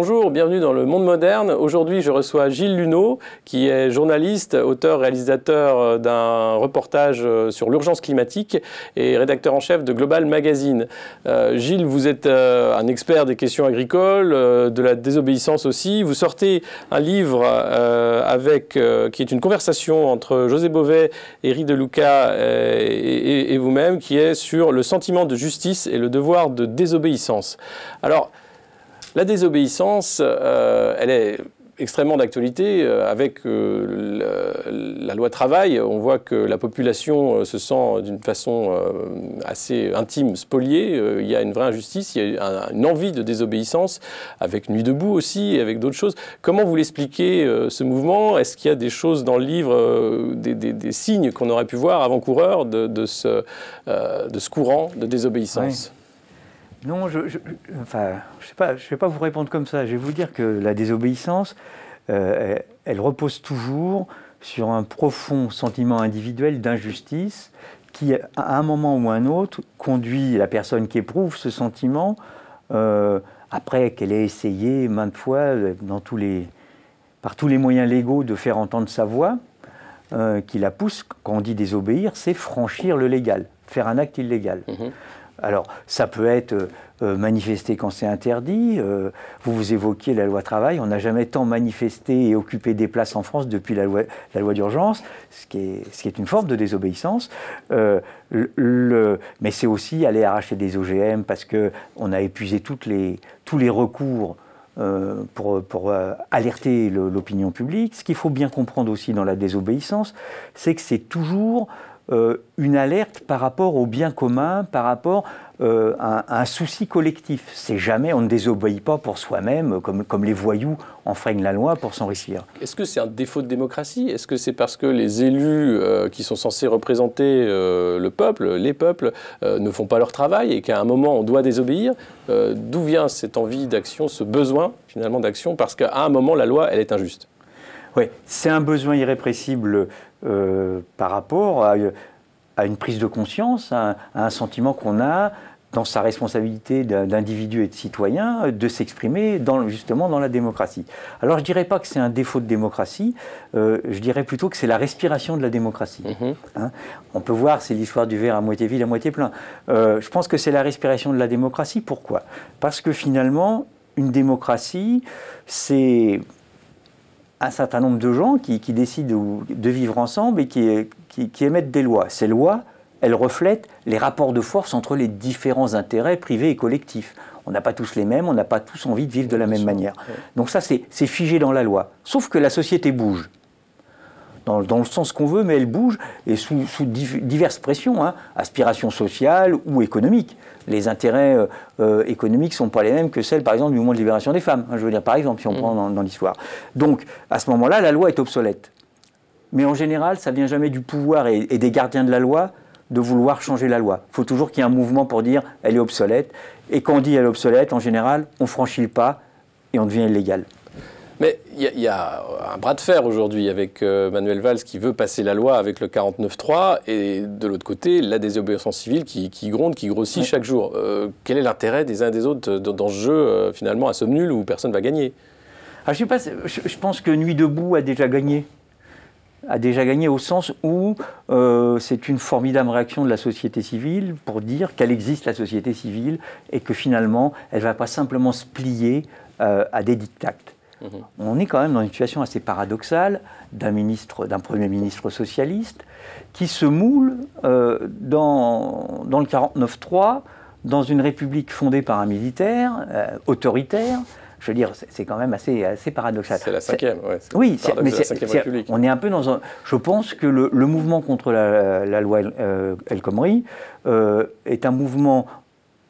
Bonjour, bienvenue dans le monde moderne. Aujourd'hui, je reçois Gilles Luneau, qui est journaliste, auteur, réalisateur euh, d'un reportage euh, sur l'urgence climatique et rédacteur en chef de Global Magazine. Euh, Gilles, vous êtes un expert des questions agricoles, de la désobéissance aussi. Vous sortez un livre avec, qui est une conversation entre José Bové, Éric Deluca et, et vous-même, qui est sur le sentiment de justice et le devoir de désobéissance. Alors, la désobéissance, euh, elle est extrêmement d'actualité. Euh, avec euh, la loi travail, on voit que la population se sent d'une façon assez intime spoliée. il y a une vraie injustice, il y a une envie de désobéissance, avec Nuit debout aussi, et avec d'autres choses. Comment vous l'expliquez, ce mouvement? Est-ce qu'il y a des choses dans le livre, des, signes qu'on aurait pu voir ce, de ce courant de désobéissance? Non, je ne enfin, je je vais pas vous répondre comme ça. Je vais vous dire que la désobéissance, euh, elle, repose toujours sur un profond sentiment individuel d'injustice qui, à un moment ou à un autre, conduit la personne qui éprouve ce sentiment, euh, après qu'elle ait essayé maintes fois, euh, par tous les moyens légaux, de faire entendre sa voix, qui la pousse, quand on dit désobéir, c'est franchir le légal, faire un acte illégal. Mmh alors, ça peut être euh, euh, manifester quand c'est interdit. Euh, vous vous évoquiez la loi travail. On n'a jamais tant manifesté et occupé des places en France depuis la loi, d'urgence, ce, qui est, une forme de désobéissance. mais c'est aussi aller arracher des OGM parce qu'on a épuisé tous les recours pour, alerter l'opinion publique. Ce qu'il faut bien comprendre aussi dans la désobéissance, c'est que c'est toujours euh, une alerte par rapport au bien commun, par rapport euh, à, un souci collectif. C'est jamais, on ne désobéit pas pour soi-même, comme, comme les voyous enfreignent la loi pour s'enrichir. Est-ce que c'est un défaut de démocratie? Est-ce que c'est parce que les élus euh, qui sont censés représenter le peuple, les peuples, ne font pas leur travail et qu'à un moment on doit désobéir? D'où vient cette envie d'action, ce besoin finalement d'action? Parce qu'à un moment la loi, elle est injuste. Oui, c'est un besoin irrépressible euh, par rapport à, une prise de conscience, à, un sentiment qu'on a dans sa responsabilité d'individu et de citoyen de s'exprimer justement dans la démocratie. Alors je ne dirais pas que c'est un défaut de démocratie, euh, je dirais plutôt que c'est la respiration de la démocratie. Mm-hmm. Hein. On peut voir, c'est l'histoire du verre à moitié vide, à moitié plein. Euh, je pense que c'est la respiration de la démocratie. Pourquoi? Parce que finalement, une démocratie, c'est un certain nombre de gens qui, décident de vivre ensemble et qui, qui, émettent des lois. Ces lois, elles reflètent les rapports de force entre les différents intérêts privés et collectifs. On n'a pas tous les mêmes, on n'a pas tous envie de vivre de la même manière. Donc ça, c'est figé dans la loi. Sauf que la société bouge dans, le sens qu'on veut, mais elle bouge et sous, diverses pressions, hein, aspirations sociales ou économiques. Les intérêts euh, euh, économiques ne sont pas les mêmes que celles, par exemple, du mouvement de libération des femmes. Hein, je veux dire, par exemple, si on mm. prend dans, l'histoire. Donc, à ce moment-là, la loi est obsolète. Mais en général, ça ne vient jamais du pouvoir et, et des gardiens de la loi de vouloir changer la loi. Il faut toujours qu'il y ait un mouvement pour dire elle est obsolète. Et quand on dit elle est obsolète, en général, on franchit le pas et on devient illégal. Mais il y, a un bras de fer aujourd'hui avec euh, Manuel Valls qui veut passer la loi avec le 49.3 et de l'autre côté, la désobéissance civile qui, gronde, qui grossit chaque jour. Euh, quel est l'intérêt des uns et des autres dans, ce jeu euh, finalement à somme nulle où personne ne va gagner? Ah, je, sais pas, je, pense que Nuit debout a déjà gagné a déjà gagné au sens où c'est une formidable réaction de la société civile pour dire qu'elle existe la société civile et que finalement elle ne va pas simplement se plier à des dictats. Mhm. On est quand même dans une situation assez paradoxale d'un ministre, d'un premier ministre socialiste qui se moule euh, dans, dans, le 49-3, dans une république fondée par un militaire euh, autoritaire. Je veux dire, c'est quand même assez, assez paradoxal. C'est la cinquième, Oui, mais on est un peu dans un. Je pense que le, mouvement contre la, loi euh, El Khomri est un mouvement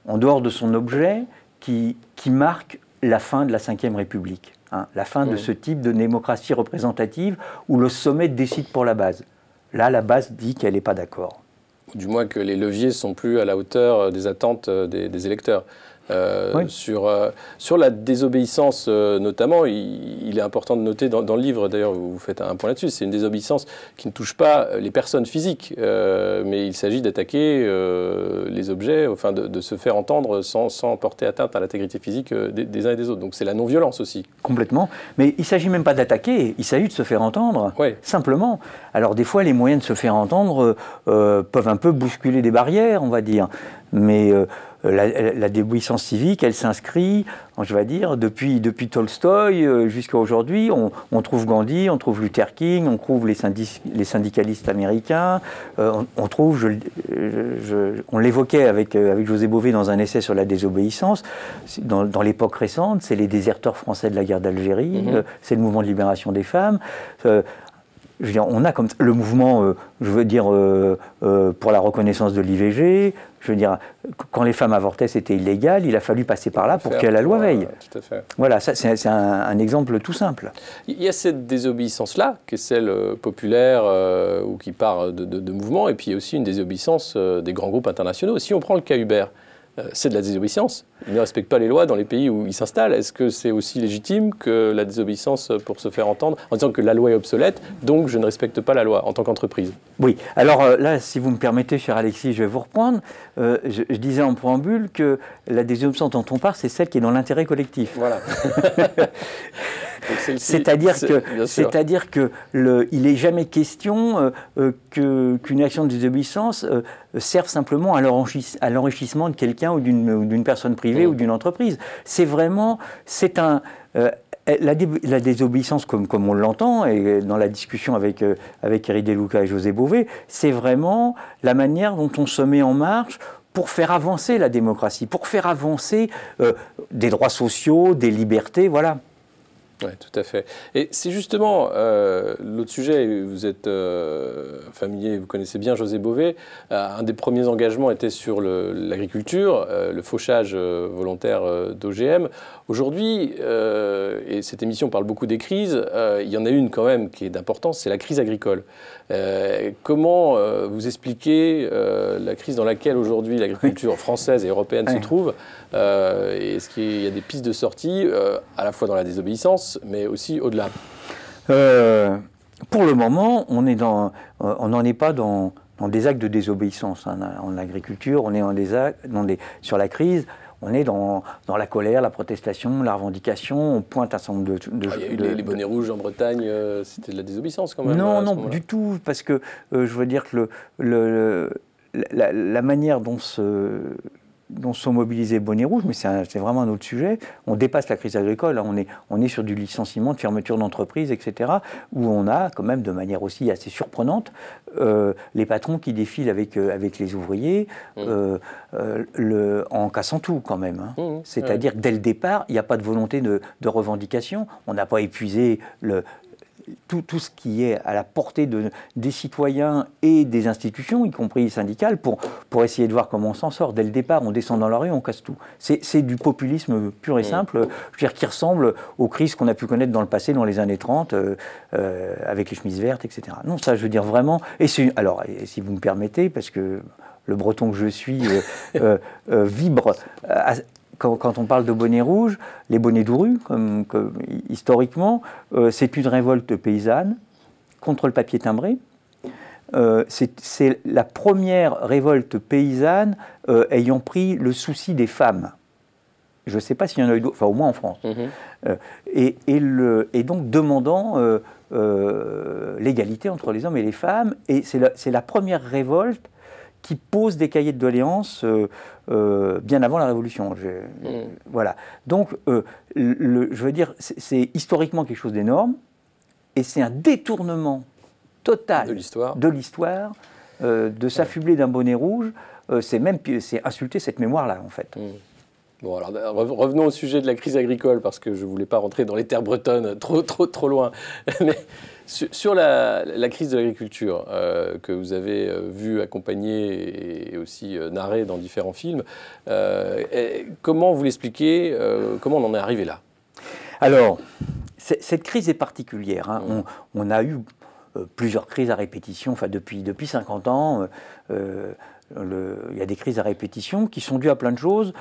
en dehors de son objet qui, qui marque la fin de la Ve République. Hein, la fin de ce type de démocratie représentative où le sommet décide pour la base. Là, la base dit qu'elle n'est pas d'accord. Du moins que les leviers sont plus à la hauteur euh, des attentes euh, des, électeurs. Sur, sur la désobéissance notamment. Il, est important de noter dans, le livre, d'ailleurs, vous faites un point là-dessus, c'est une désobéissance qui ne touche pas les personnes physiques, mais il s'agit d'attaquer les objets, enfin de, se faire entendre sans, sans porter atteinte à l'intégrité physique des, uns et des autres. Donc c'est la non-violence aussi. Complètement. Mais il ne s'agit même pas d'attaquer, il s'agit de se faire entendre, simplement. Alors des fois, les moyens de se faire entendre euh, peuvent un peu bousculer des barrières, on va dire. Mais euh, la, désobéissance civique, elle s'inscrit, je vais dire, depuis, depuis Tolstoï euh, jusqu'à aujourd'hui. On, trouve Gandhi, on trouve Luther King, on trouve les, les syndicalistes américains, on, trouve, je, on l'évoquait avec, avec José Bové dans un essai sur la désobéissance, dans, dans l'époque récente, c'est les déserteurs français de la guerre d'Algérie, mm-hmm. c'est le mouvement de libération des femmes je veux dire, on a comme le mouvement, euh, je veux dire, euh, euh, pour la reconnaissance de l'IVG. Je veux dire, quand les femmes avortaient, c'était illégal. Il a fallu passer par là pour que la loi veille. Tout à fait. Voilà, ça, c'est un, exemple tout simple. Il y a cette désobéissance-là, qui est celle populaire ou qui part de, de, de mouvements, et puis il y a aussi une désobéissance des grands groupes internationaux. Si on prend le cas Uber, euh, c'est de la désobéissance. Ils ne respectent pas les lois dans les pays où ils s'installent. Est-ce que c'est aussi légitime que la désobéissance pour se faire entendre en disant que la loi est obsolète, donc je ne respecte pas la loi en tant qu'entreprise? Oui. Alors euh, là, si vous me permettez, cher Alexis, je vais vous reprendre. Euh, je, disais en préambule que la désobéissance dont on parle, c'est celle qui est dans l'intérêt collectif. Voilà. C'est-à-dire que, c'est-à-dire que le, il n'est jamais question qu'une action de désobéissance servent simplement à l'enrichissement de quelqu'un ou d'une personne privée ou d'une entreprise. C'est vraiment, c'est un... Euh, la, désobéissance, comme, comme on l'entend, et dans la discussion avec, euh, avec Eric Deluca et José Bové, c'est vraiment la manière dont on se met en marche pour faire avancer la démocratie, pour faire avancer euh, des droits sociaux, des libertés, voilà. Oui, tout à fait. Et c'est justement euh, l'autre sujet, vous êtes euh, familier, vous connaissez bien José Bové, euh, un des premiers engagements était sur l'agriculture, le, fauchage volontaire d'OGM. Aujourd'hui, et cette émission parle beaucoup des crises, il y en a une quand même qui est d'importance, c'est la crise agricole. comment vous expliquez la crise dans laquelle aujourd'hui l'agriculture française et européenne se trouve Est-ce qu'il y a des pistes de sortie, à la fois dans la désobéissance, mais aussi au-delà euh, Pour le moment, on euh, on n'en est pas dans, dans, des actes de désobéissance hein. en agriculture, on est dans des actes, dans des, sur la crise. On est dans, dans, la colère, la protestation, la revendication. On pointe un certain nombre de. Ah, il y a eu les, bonnets rouges en Bretagne, euh, c'était de la désobéissance quand même. Non, non, du tout, parce que je veux dire que le, le, la, la, manière dont ce, dont sont mobilisés bonnets rouges, mais c'est vraiment un autre sujet. On dépasse la crise agricole, hein. on, est, on est sur du licenciement, de fermeture d'entreprises, etc., où on a quand même de manière aussi assez surprenante euh, les patrons qui défilent avec, euh, avec les ouvriers mmh. euh, le, en cassant tout quand même. Hein. Mmh. C'est-à-dire dès le départ, il n'y a pas de volonté de, de revendication, on n'a pas épuisé le, tout, tout, ce qui est à la portée de, des citoyens et des institutions, y compris syndicales, pour, pour essayer de voir comment on s'en sort. Dès le départ, on descend dans la rue, on casse tout. C'est du populisme pur et simple, je veux dire, qui ressemble aux crises qu'on a pu connaître dans le passé, dans les années 30, euh, euh, avec les chemises vertes, etc. Non, ça, je veux dire vraiment. Et alors, si vous me permettez, parce que le breton que je suis euh, vibre quand, on parle de bonnets rouges, les bonnets d'Ouru, comme, historiquement, euh, c'est une révolte paysanne contre le papier timbré. Euh, c'est la première révolte paysanne euh, ayant pris le souci des femmes. Je ne sais pas s'il y en a eu d'autres, enfin au moins en France. Mhm. Et, et, donc demandant l'égalité entre les hommes et les femmes. Et c'est la, la, première révolte qui pose des cahiers de doléances euh, euh, bien avant la Révolution. Mm. Voilà. Donc, euh, je veux dire, c'est historiquement quelque chose d'énorme, et c'est un détournement total de l'histoire, de, s'affubler d'un bonnet rouge. c'est même c'est insulter cette mémoire-là, en fait. Mm. Bon, alors revenons au sujet de la crise agricole, parce que je ne voulais pas rentrer dans les terres bretonnes trop, trop, trop loin. Mais sur, la, crise de l'agriculture, euh, que vous avez euh, vu accompagner et aussi euh, narrer dans différents films, comment vous l'expliquez Comment on en est arrivé là? Alors, cette crise est particulière. Hein. Mmh. On, a eu plusieurs crises à répétition, enfin depuis, depuis 50 ans. Il y a des crises à répétition qui sont dues à plein de choses.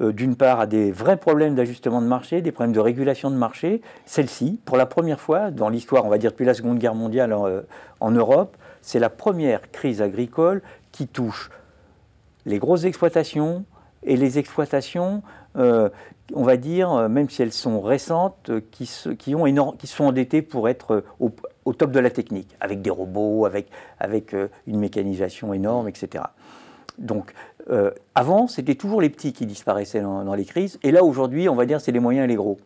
euh, d'une part, à des vrais problèmes d'ajustement de marché, des problèmes de régulation de marché. Celle-ci, pour la première fois dans l'histoire, on va dire depuis la Seconde Guerre mondiale en, euh, Europe, c'est la première crise agricole qui touche les grosses exploitations et les exploitations euh, on va dire, euh, même si elles sont récentes, euh, qui, se, qui sont endettées pour être au, top de la technique, avec des robots, avec, avec une mécanisation énorme, etc. Donc, avant, c'était toujours les petits qui disparaissaient dans, les crises, et là, aujourd'hui, on va dire, c'est les moyens et les gros.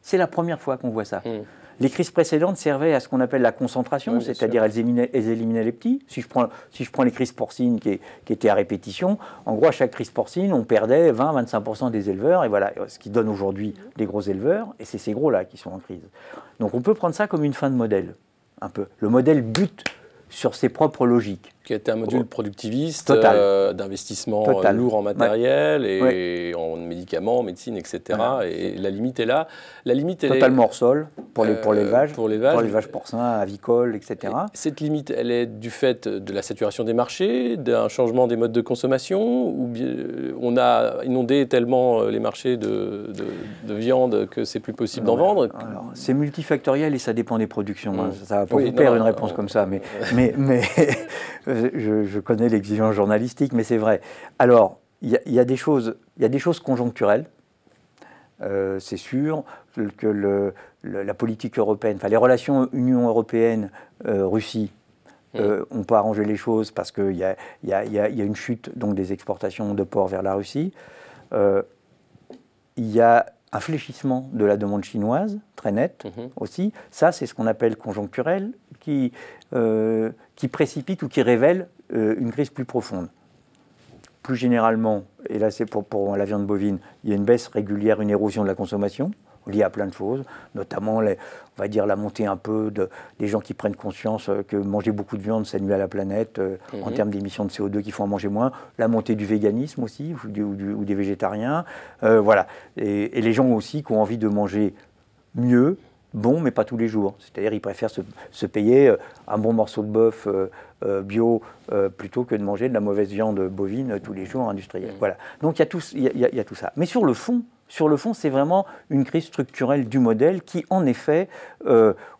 C'est la première fois qu'on voit ça. Mmh. Les crises précédentes servaient à ce qu'on appelle la concentration, c'est-à-dire elles, éliminaient, les petits. Si je prends, si je prends les crises porcines qui, étaient à répétition, en gros, à chaque crise porcine, on perdait 20-25% des éleveurs, et voilà, ce qui donne aujourd'hui des gros éleveurs, et c'est ces gros-là qui sont en crise. Donc on peut prendre ça comme une fin de modèle, Le modèle bute sur ses propres logiques qui était un module productiviste, euh, d'investissement euh, lourd en matériel et en médicaments, en médecine, etc. Et la limite est là. La limite, Totalement hors sol pour les pour l'élevage, pour l'élevage porcin, avicole, etc. cette limite, elle est du fait de la saturation des marchés, d'un changement des modes de consommation, ou bien on a inondé tellement euh, les marchés de, de, viande que c'est plus possible d'en vendre. C'est multifactoriel et ça dépend des productions. Hein. Mmh. Ça va pas vous perdre une réponse comme ça, mais mais mais je, connais l'exigence journalistique, mais c'est vrai. Alors, il y, a des choses, il y a des choses conjoncturelles. Euh, c'est sûr que la politique européenne, enfin les relations Union européenne-Russie, euh, mmh. euh, on peut arranger les choses parce qu'il y, y, a une chute donc, des exportations de porc vers la Russie. Il y a un fléchissement de la demande chinoise, très net mmh. aussi. Ça, c'est ce qu'on appelle conjoncturel, qui, qui précipite ou qui révèle euh, une crise plus profonde. Plus généralement, et là c'est pour, pour, la viande bovine, il y a une baisse régulière, une érosion de la consommation liée à plein de choses, notamment les, on va dire la montée un peu de, des gens qui prennent conscience euh, que manger beaucoup de viande, ça nuit à la planète euh, en mhm. termes d'émissions de CO2 qu'il faut en manger moins, la montée du véganisme aussi, ou, des végétariens, voilà. Et, et, les gens aussi qui ont envie de manger mieux, bon, mais pas tous les jours. C'est-à-dire ils préfèrent se, payer euh, un bon morceau de bœuf euh, euh, bio plutôt que de manger de la mauvaise viande bovine tous les jours industrielle. Voilà. Donc il y, a tout, y, a, tout ça. Mais sur le fond, sur le fond, c'est vraiment une crise structurelle du modèle qui, en effet,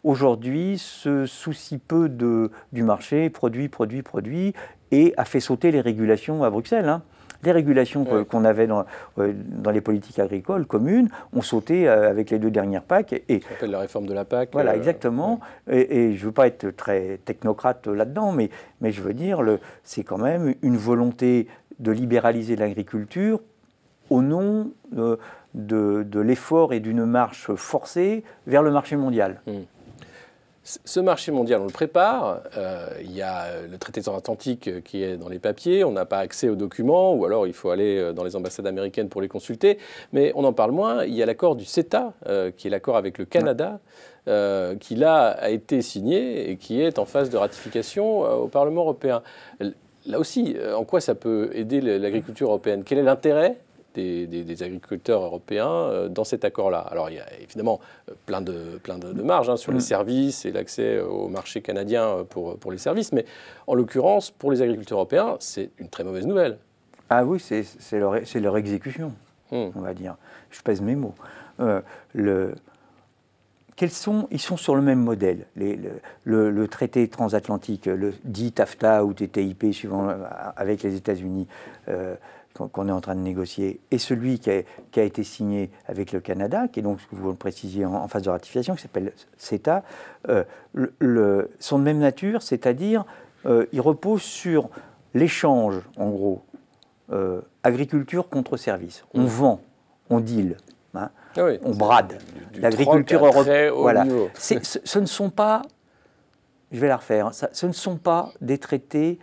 aujourd'hui, se soucie peu de, du marché, produit, produit, produit, et a fait sauter les régulations à Bruxelles. Hein les régulations qu'on avait dans, euh, dans, les politiques agricoles communes ont sauté euh, avec les deux dernières PAC. Et, Ça s'appelle la réforme de la PAC. Voilà, euh, exactement. Et, je ne veux pas être très technocrate là-dedans, mais, mais je veux dire, c'est quand même une volonté de libéraliser l'agriculture au nom de, de, l'effort et d'une marche forcée vers le marché mondial. Mmh. Ce marché mondial, on le prépare. Euh, il y a euh, le traité transatlantique euh, qui est dans les papiers. On n'a pas accès aux documents, ou alors il faut aller dans les ambassades américaines pour les consulter. Mais on en parle moins. Il y a l'accord du CETA, qui est l'accord avec le Canada, qui là a été signé et qui est en phase de ratification au Parlement européen. Là aussi, en quoi ça peut aider l'agriculture européenne? Quel est l'intérêt? Des, agriculteurs européens euh, dans cet accord-là. Alors il y a évidemment euh, plein de, plein de, marges hein, sur les mm. services et l'accès au marché canadien euh, pour, pour les services, mais en l'occurrence, pour les agriculteurs européens, c'est une très mauvaise nouvelle. Ah oui, c'est leur, leur, exécution, mm. on va dire. Je pèse mes mots. le, quels sont, ils sont sur le même modèle. Les, le, le, traité transatlantique, le dit TAFTA ou TTIP, suivant avec les États-Unis, qu'on est en train de négocier, et celui qui a, été signé avec le Canada, qui est donc, ce que vous le précisiez, en, phase de ratification, qui s'appelle CETA, euh, le, sont de même nature, c'est-à-dire euh, ils reposent sur l'échange, en gros, euh, agriculture contre service. On mmh. vend, on deal, hein, ah on brade. L'agriculture européenne. Voilà. Ce, ne sont pas, je vais la refaire, ça, ce ne sont pas des traités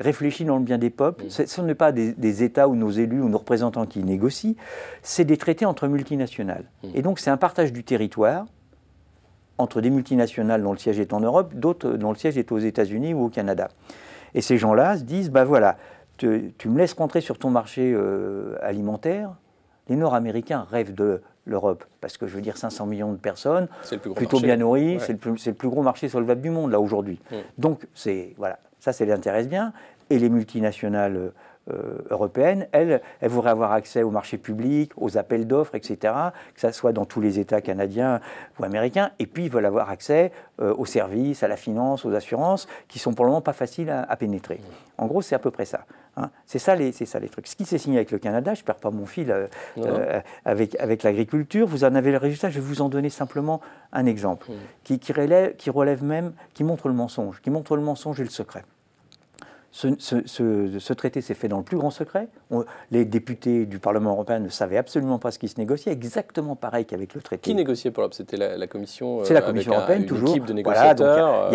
réfléchi dans le bien des peuples. Ce ne sont pas des, États ou nos élus ou nos représentants qui négocient, c'est des traités entre multinationales. Et donc c'est un partage du territoire entre des multinationales dont le siège est en Europe, d'autres dont le siège est aux États-Unis ou au Canada. Et ces gens-là se disent, ben voilà, tu, me laisses rentrer sur ton marché euh, alimentaire. Les Nord-Américains rêvent de l'Europe, parce que je veux dire 500 millions de personnes, plutôt bien nourries, c'est le, plus gros marché solvable du monde là aujourd'hui. Mmh. Donc c'est voilà, ça, ça les intéresse bien. Et les multinationales européenne, elle, elle voudrait avoir accès au marché public, aux appels d'offres, etc., que ça soit dans tous les États canadiens ou américains, et puis ils veulent avoir accès aux services, à la finance, aux assurances, qui sont pour le moment pas faciles à, pénétrer. En gros, c'est à peu près ça. Hein. C'est ça, les, ça les trucs. Ce qui s'est signé avec le Canada, je ne perds pas mon fil avec, avec l'agriculture, vous en avez le résultat, je vais vous en donner simplement un exemple, qui, qui, relève, qui relève même, qui montre le mensonge, qui montre le mensonge et le secret. Ce, traité s'est fait dans le plus grand secret. les députés du Parlement européen ne savaient absolument pas ce qui se négociait, exactement pareil qu'avec le traité. Qui négociait pour l'Europe? C'était la, Commission C'est la Commission européenne, toujours. Une équipe de négociateurs.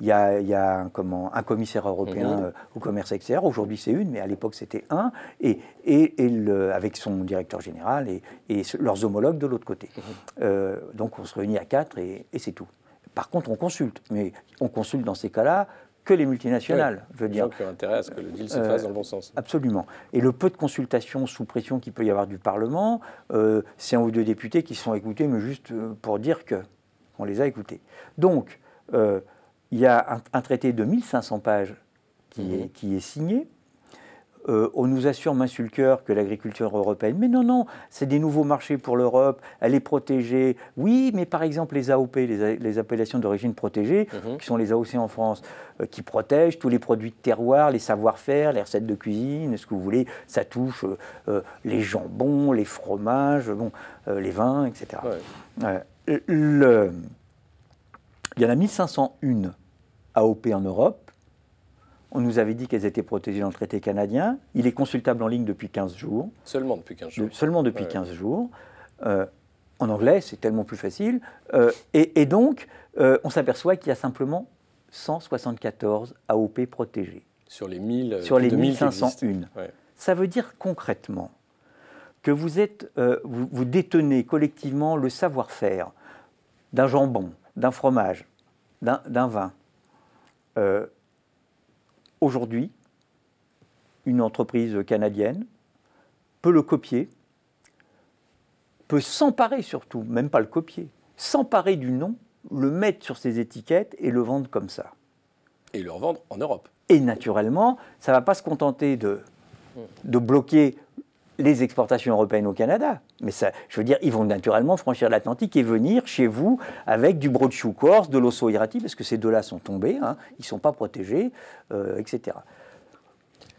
Il y a un commissaire européen euh, au commerce extérieur. Aujourd'hui, c'est une, mais à l'époque, c'était un. Et, et, le, avec son directeur général et, et leurs homologues de l'autre côté. Mhm. Euh, donc, on se réunit à quatre et c'est tout. Par contre, on consulte, mais on consulte dans ces cas-là que les multinationales. je veux dire. qui ont intérêt à ce que le deal se fasse dans le bon sens. Euh, absolument. Et le peu de consultation sous pression qu'il peut y avoir du Parlement, euh, c'est un ou deux députés qui sont écoutés, mais juste euh, pour dire que on les a écoutés. Donc, il y a un, traité de 1500 pages qui, mhm. est, qui est signé. Euh, on nous assure main sur le cœur que l'agriculture européenne, mais non, non, c'est des nouveaux marchés pour l'Europe, elle est protégée. Oui, mais par exemple les AOP, les, appellations d'origine protégée, mhm. qui sont les AOC en France, euh, qui protègent tous les produits de terroir, les savoir-faire, les recettes de cuisine, ce que vous voulez, ça touche euh, les jambons, les fromages, bon, les vins, etc. il y en a 1501 AOP en Europe. On nous avait dit qu'elles étaient protégées dans le traité canadien. Il est consultable en ligne depuis 15 jours. Seulement depuis 15 jours. seulement depuis 15 jours. Euh, en anglais, c'est tellement plus facile. Euh, et, donc, euh, on s'aperçoit qu'il y a simplement 174 AOP protégés. Sur les 1000 Sur les 1501. Ça veut dire concrètement que vous, êtes, vous, vous détenez collectivement le savoir-faire d'un jambon, d'un fromage, d'un vin, Aujourd'hui, une entreprise canadienne peut le copier, peut s'emparer surtout, même pas le copier, s'emparer du nom, le mettre sur ses étiquettes et le vendre comme ça. Et le revendre en Europe. Et naturellement, ça ne va pas se contenter de, de bloquer les exportations européennes au Canada. Mais ça, je veux dire, ils vont naturellement franchir l'Atlantique et venir chez vous avec du brochu corse, de l'osso irati, parce que ces deux-là sont tombés, hein, ils ne sont pas protégés, euh, etc.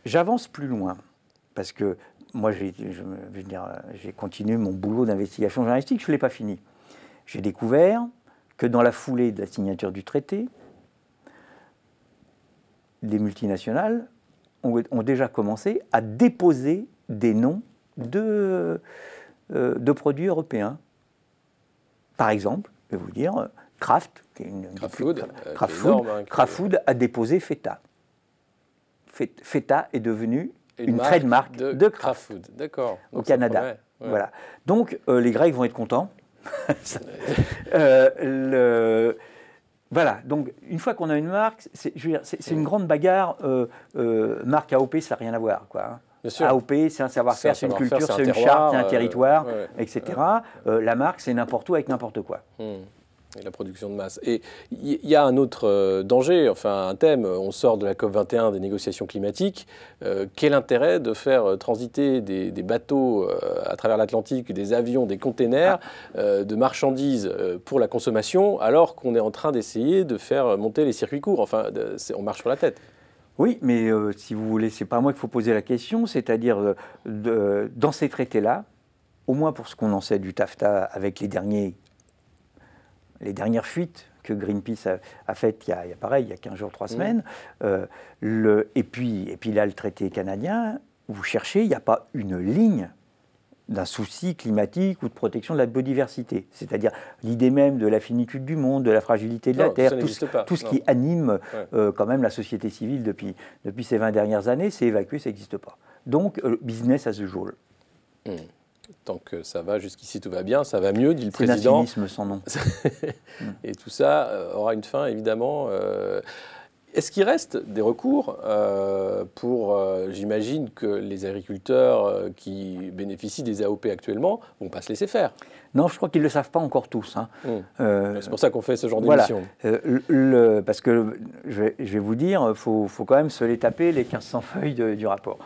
J'avance plus loin, parce que moi, j'ai continué mon boulot d'investigation journalistique, je ne l'ai pas fini. J'ai découvert que dans la foulée de la signature du traité, les multinationales ont déjà commencé à déposer des noms de, euh, de produits européens. Par exemple, je vais vous dire, Kraft, qui est une, Kraft, Food, Food, hein, a déposé Feta. Feta est devenu une, trademark de, de Kraft, Food, d'accord, au Canada. Voilà. Donc euh, les Grecs vont être contents. euh, le, voilà, donc une fois qu'on a une marque, c'est une grande bagarre. Euh, marque AOP, ça n'a rien à voir. Quoi. Hein. AOP, c'est un savoir-faire, c'est une culture, c'est une charte, c'est un euh, territoire, etc. Euh, la marque, c'est n'importe où avec n'importe quoi. Hmm. Et la production de masse. Et il y a un autre euh, danger, enfin un thème, on sort de la COP21 des négociations climatiques. quel intérêt de faire transiter des, bateaux à travers l'Atlantique, des avions, des containers ah. de marchandises pour la consommation, alors qu'on est en train d'essayer de faire monter les circuits courts? Enfin, on marche sur la tête. Oui, mais euh, si vous voulez, c'est pas à moi qu'il faut poser la question, c'est-à-dire euh, dans ces traités-là, au moins pour ce qu'on en sait du TAFTA avec les, derniers, les dernières fuites que Greenpeace a, faites il y a, pareil, il y a 15 jours, 3 mmh. semaines, euh, le, et, puis, et puis là, le traité canadien, vous cherchez, il n'y a pas une ligne d'un souci climatique ou de protection de la biodiversité. C'est-à-dire l'idée même de la finitude du monde, de la fragilité de la Terre, tout, ce, qui anime euh, quand même la société civile depuis, depuis ces 20 dernières années, c'est évacué, ça n'existe pas. Donc, euh, business as usual. Hmm. Tant que ça va, jusqu'ici tout va bien, ça va mieux, dit le président. C'est sans nom. Et tout ça euh, aura une fin, évidemment. Est-ce qu'il reste des recours euh, pour, euh, j'imagine que les agriculteurs euh, qui bénéficient des AOP actuellement vont pas se laisser faire? Non, je crois qu'ils ne le savent pas encore tous. hein. Euh, C'est pour ça qu'on fait ce genre voilà. d'émission. Le- parce que je vais, je vais vous dire, il faut, faut quand même se les taper, les 1500 feuilles de- du rapport.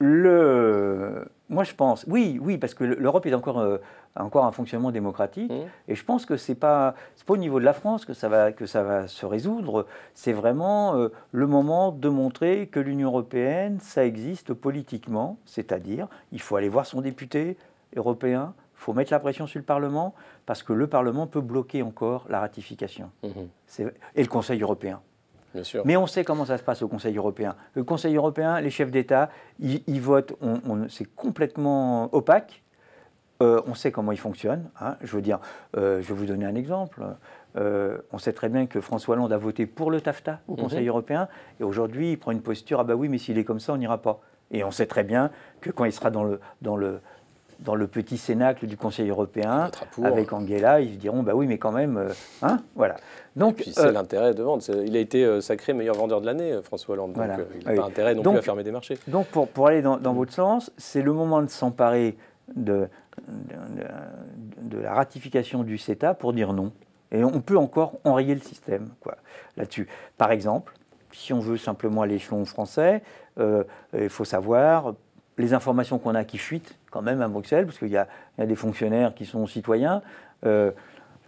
Le, moi, je pense, oui, oui, parce que l'Europe est encore, euh, encore un fonctionnement démocratique, Mhm. et je pense que c'est pas, pas au niveau de la France que ça va, que ça va se résoudre. C'est vraiment euh, le moment de montrer que l'Union européenne, ça existe politiquement, c'est-à-dire, il faut aller voir son député européen, il faut mettre la pression sur le Parlement, parce que le Parlement peut bloquer encore la ratification. C'est- Et le Conseil européen. Bien sûr. Mais on sait comment ça se passe au Conseil européen. Le Conseil européen, les chefs d'État, ils, votent, on, on- c'est complètement opaque. Euh, on sait comment ils fonctionnent. hein. Je veux dire, euh, je vais vous donner un exemple. Euh, on sait très bien que François Hollande a voté pour le TAFTA au Conseil européen, et aujourd'hui il prend une posture ah bah oui, mais s'il est comme ça, on n'ira pas. Et on sait très bien que quand il sera dans le dans le dans le petit cénacle du Conseil européen avec Angela, ils se diront bah oui, mais quand même, euh, hein, voilà. Donc Puis c'est euh, l'intérêt de vendre. Il a été euh, sacré meilleur vendeur de l'année, François Hollande. Voilà. Donc il n'a Oui. pas intérêt non Donc- plus à fermer des marchés. Donc, pour, pour aller dans, dans votre sens, c'est le moment de s'emparer de, de, de la ratification du CETA pour dire non. Et on peut encore enrayer le système quoi, là-dessus. Par exemple, si on veut simplement à l'échelon français, euh, il faut savoir les informations qu'on a qui fuitent quand même à Bruxelles, parce qu'il y, a il y a des fonctionnaires qui sont citoyens. euh,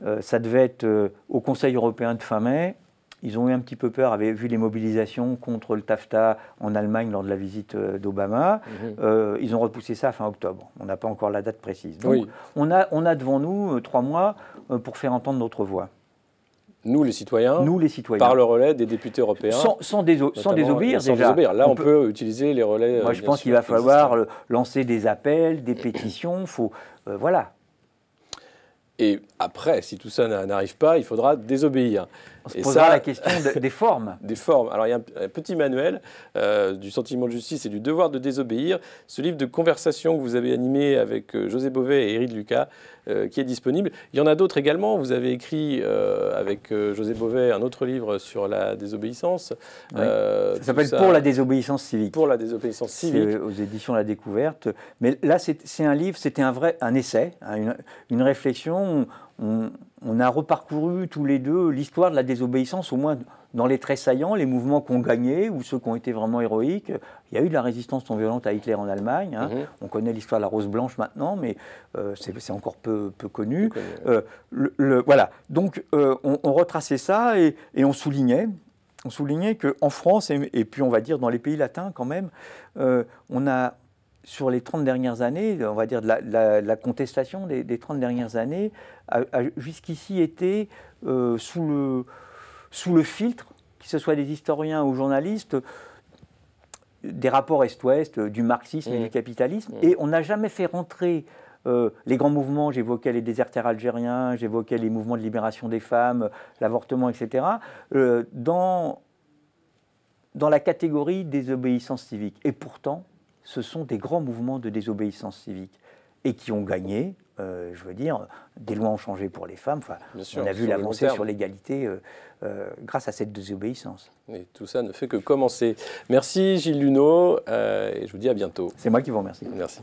euh, ça devait être euh, au Conseil européen de fin mai. Ils ont eu un petit peu peur, avaient vu les mobilisations contre le TAFTA en Allemagne lors de la visite d'Obama. Mhm. Ils ont repoussé ça fin octobre. On n'a pas encore la date précise. Donc, Oui. on, a, on a devant nous trois mois pour faire entendre notre voix. Nous, les citoyens, Nous, les citoyens. par le relais des députés européens. sans, sans, déso- sans notamment, désobéir, sans déjà. désobéir. Là, On on, peut- peut, utiliser les relais. Moi, euh, je pense qu'il va falloir lancer des appels, des pétitions. Faut, euh, voilà. Et après, si tout ça n'a- n'arrive pas, il faudra désobéir. On se Et posera ça- la question de- des formes. Des formes. Alors, il y a un, un petit manuel euh, du sentiment de justice et du devoir de désobéir. Ce livre de conversation que vous avez animé avec euh, José Bové et Éric Lucas, euh, qui est disponible. Il y en a d'autres également. Vous avez écrit avec José Bové un autre livre sur la désobéissance. Oui. Ça s'appelle Pour la désobéissance civique. pour la désobéissance C'est civique. aux éditions La Découverte. Mais là, c'est c'est un livre, c'était un vrai un essai, hein, une, une réflexion. On, on a reparcouru tous les deux l'histoire de la désobéissance, au moins dans les traits saillants, les mouvements qu'on gagnait ou ceux qui ont été vraiment héroïques. Il y a eu de la résistance non violente à Hitler en Allemagne. hein. Mhm. On connaît l'histoire de la Rose Blanche maintenant, mais euh, c'est encore peu, peu connu. Peu connu, Euh, le- le- voilà. Donc, euh, on, on retraçait ça et, et on soulignait, on soulignait qu'en France, et, et puis on va dire dans les pays latins quand même, on a, sur les 30 dernières années, on va dire de la, contestation des, des 30 dernières années, a, a jusqu'ici été euh, sous, le, sous le filtre, que ce soit des historiens ou journalistes, des rapports Est-Ouest, euh, du marxisme et Mmh. du capitalisme, Mmh. et on n'a jamais fait rentrer euh, les grands mouvements, j'évoquais les déserteurs algériens, j'évoquais les mouvements de libération des femmes, l'avortement, etc., euh, dans, dans la catégorie désobéissance civique. Et pourtant, ce sont des grands mouvements de désobéissance civique et qui ont gagné, euh, je veux dire, des lois ont changé pour les femmes. Enfin, sûr, on a vu l'avancée sur l'égalité euh, euh, grâce à cette désobéissance. Et tout ça ne fait que commencer. Merci Gilles Luneau et je vous dis à bientôt. C'est moi qui vous remercie. Merci.